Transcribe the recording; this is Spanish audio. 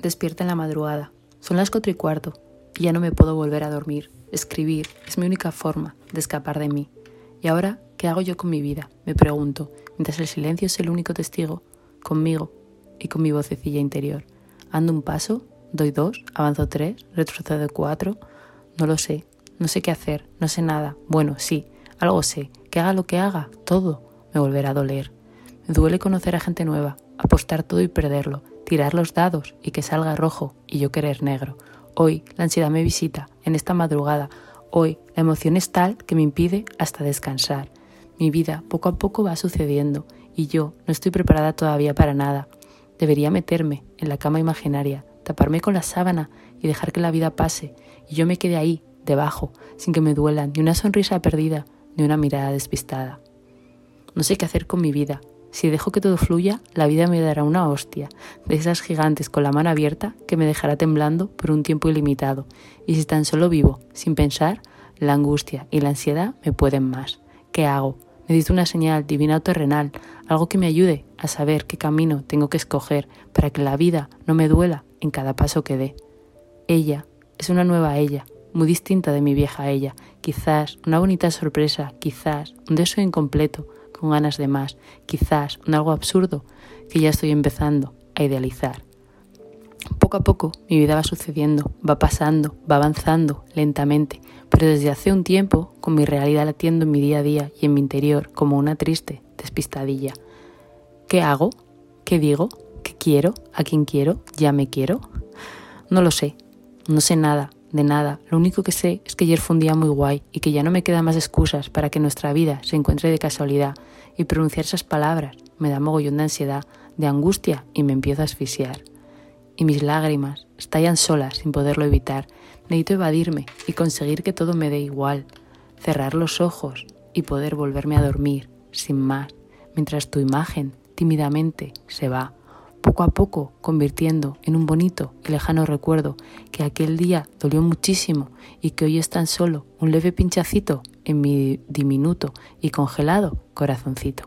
Despierta en la madrugada. Son las cuatro y cuarto y ya no me puedo volver a dormir. Escribir es mi única forma de escapar de mí. ¿Y ahora qué hago yo con mi vida? Me pregunto, mientras el silencio es el único testigo, conmigo y con mi vocecilla interior. Ando un paso, doy dos, avanzo tres, retrocedo cuatro. No lo sé, no sé qué hacer, no sé nada. Bueno, sí, algo sé. Que haga lo que haga, todo me volverá a doler. Me duele conocer a gente nueva, apostar todo y perderlo, tirar los dados y que salga rojo y yo querer negro. Hoy la ansiedad me visita, en esta madrugada. Hoy la emoción es tal que me impide hasta descansar. Mi vida poco a poco va sucediendo y yo no estoy preparada todavía para nada. Debería meterme en la cama imaginaria, taparme con la sábana y dejar que la vida pase y yo me quede ahí, debajo, sin que me duela ni una sonrisa perdida ni una mirada despistada. No sé qué hacer con mi vida, si dejo que todo fluya, la vida me dará una hostia, de esas gigantes con la mano abierta que me dejará temblando por un tiempo ilimitado. Y si tan solo vivo, sin pensar, la angustia y la ansiedad me pueden más. ¿Qué hago? Necesito una señal divina o terrenal, algo que me ayude a saber qué camino tengo que escoger para que la vida no me duela en cada paso que dé. Ella es una nueva ella, muy distinta de mi vieja ella, quizás una bonita sorpresa, quizás un deseo incompleto, con ganas de más, quizás un algo absurdo que ya estoy empezando a idealizar. Poco a poco mi vida va sucediendo, va pasando, va avanzando lentamente, pero desde hace un tiempo con mi realidad latiendo en mi día a día y en mi interior como una triste despistadilla. ¿Qué hago? ¿Qué digo? ¿Qué quiero? ¿A quién quiero? ¿Ya me quiero? No lo sé, no sé nada, de nada. Lo único que sé es que ayer fue un día muy guay y que ya no me quedan más excusas para que nuestra vida se encuentre de casualidad. Y pronunciar esas palabras me da mogollón de ansiedad, de angustia y me empiezo a asfixiar. Y mis lágrimas estallan solas sin poderlo evitar. Necesito evadirme y conseguir que todo me dé igual. Cerrar los ojos y poder volverme a dormir, sin más, mientras tu imagen tímidamente se va poco a poco convirtiendo en un bonito y lejano recuerdo que aquel día dolió muchísimo y que hoy es tan solo un leve pinchacito en mi diminuto y congelado corazoncito.